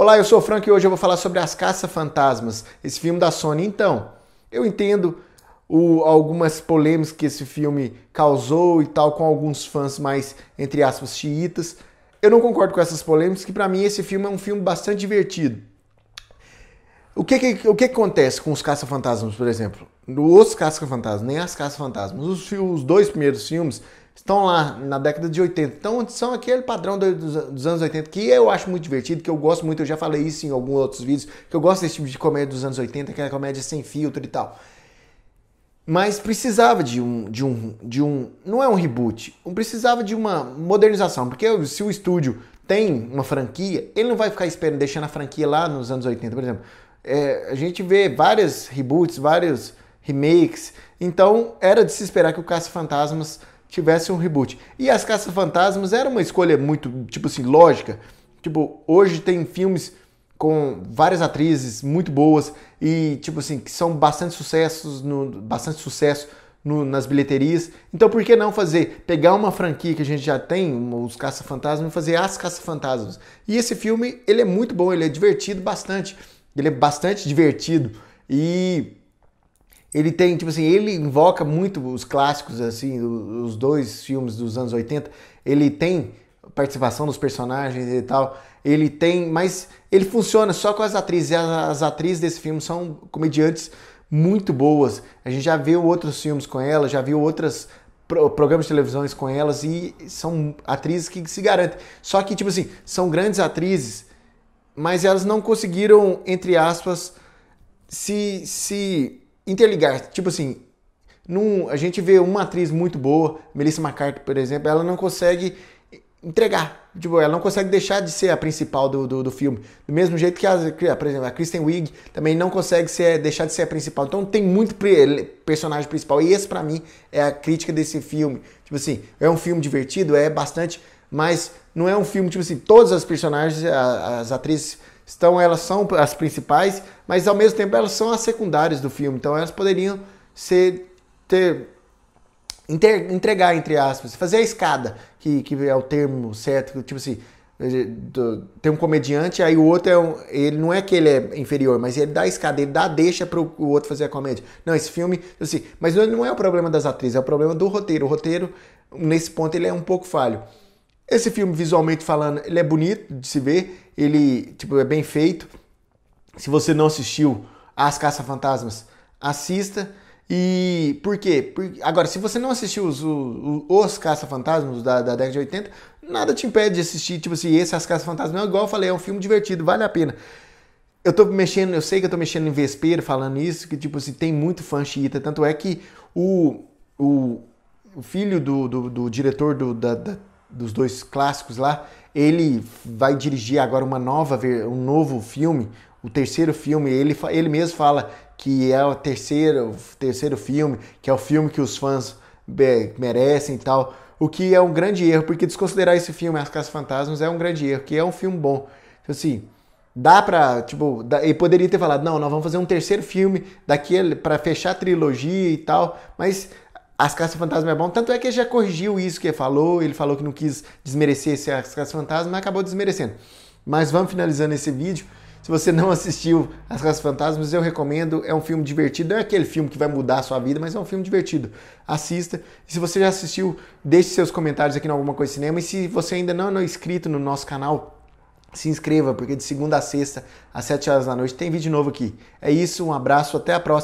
Olá, eu sou o Frank e hoje eu vou falar sobre As Caça-Fantasmas, esse filme da Sony. Então, eu entendo o, algumas polêmicas que esse filme causou e tal, com alguns fãs mais, entre aspas, xiitas. Eu não concordo com essas polêmicas, que para mim esse filme é um filme bastante divertido. O que, que, o que, que acontece com os Caça-Fantasmas, por exemplo? Os Caça-Fantasmas, nem as Caça-Fantasmas. Os, os dois primeiros filmes estão lá na década de 80. Então são aquele padrão dos, anos 80 que eu acho muito divertido, que eu gosto muito, eu já falei isso em alguns outros vídeos, que eu gosto desse tipo de comédia dos anos 80, que é comédia sem filtro e tal. Mas precisava de um, de um, de um, não é um reboot, precisava de uma modernização, porque se o estúdio tem uma franquia, ele não vai ficar esperando, deixando a franquia lá nos anos 80, por exemplo. É, a gente vê vários reboots, vários remakes, então era de se esperar que o Caça Fantasmas tivesse um reboot. E As Caça-Fantasmas era uma escolha muito, tipo assim, lógica. Tipo, hoje tem filmes com várias atrizes muito boas e, tipo assim, que são bastante sucessos, no, bastante sucesso no, nas bilheterias. Então, por que não fazer, pegar uma franquia que a gente já tem, os Caça-Fantasmas, e fazer As Caça-Fantasmas? E esse filme, ele é muito bom, ele é divertido bastante. Ele é bastante divertido e ele tem, tipo assim, ele invoca muito os clássicos, assim, os dois filmes dos anos 80. Ele tem participação dos personagens e tal. Ele tem, mas ele funciona só com as atrizes. E as, atrizes desse filme são comediantes muito boas. A gente já viu outros filmes com elas, já viu outros pro, programas de televisões com elas e são atrizes que se garantem. Só que, tipo assim, são grandes atrizes, mas elas não conseguiram, entre aspas, se, se interligar. Tipo assim, num, a gente vê uma atriz muito boa, Melissa McCarthy, por exemplo, ela não consegue entregar. Tipo, ela não consegue deixar de ser a principal do, do, do filme. Do mesmo jeito que, a, por exemplo, a Kristen Wiig também não consegue ser, deixar de ser a principal. Então tem muito personagem principal. E esse, para mim, é a crítica desse filme. Tipo assim, é um filme divertido, é bastante, mas não é um filme, tipo assim, todas as personagens, as atrizes estão, elas são as principais, mas ao mesmo tempo elas são as secundárias do filme. Então elas poderiam ser ter entregar entre aspas, fazer a escada, que, que é o termo certo, tipo assim, tem um comediante, aí o outro é um, ele não é que ele é inferior, mas ele dá a escada, ele dá a deixa para o outro fazer a comédia. Não, esse filme, assim, mas não é o problema das atrizes, é o problema do roteiro. O roteiro, nesse ponto, ele é um pouco falho. Esse filme, visualmente falando, ele é bonito de se ver, ele tipo, é bem feito. Se você não assistiu As Caça-Fantasmas, assista. E por quê? Porque, agora, se você não assistiu os, os, os Caça-Fantasmas da, da década de 80, nada te impede de assistir. Tipo assim, esse As Caça-Fantasmas, igual eu falei, é um filme divertido, vale a pena. Eu tô mexendo, eu sei que eu tô mexendo em vespeiro falando isso, que tipo assim, tem muito fã xiita, tanto é que o, o, o filho do, do, do diretor do, da, da dos dois clássicos lá, ele vai dirigir agora uma nova, um novo filme, o terceiro filme. Ele, ele mesmo fala que é o terceiro, terceiro filme, que é o filme que os fãs merecem e tal. O que é um grande erro, porque desconsiderar esse filme, As Casas Fantasmas, é um grande erro, que é um filme bom. Então, assim, dá pra, tipo, dá, ele poderia ter falado, não, nós vamos fazer um terceiro filme daquele para fechar a trilogia e tal, mas as Caças Fantasma é bom, tanto é que ele já corrigiu isso que ele falou, ele falou que não quis desmerecer esse As Caças Fantasma, mas acabou desmerecendo. Mas vamos finalizando esse vídeo. Se você não assistiu As Caças Fantasmas, eu recomendo. É um filme divertido. Não é aquele filme que vai mudar a sua vida, mas é um filme divertido. Assista. E se você já assistiu, deixe seus comentários aqui no Alguma Coisa Cinema. E se você ainda não é inscrito no nosso canal, se inscreva, porque de segunda a sexta, às 7 horas da noite, tem vídeo novo aqui. É isso, um abraço, até a próxima.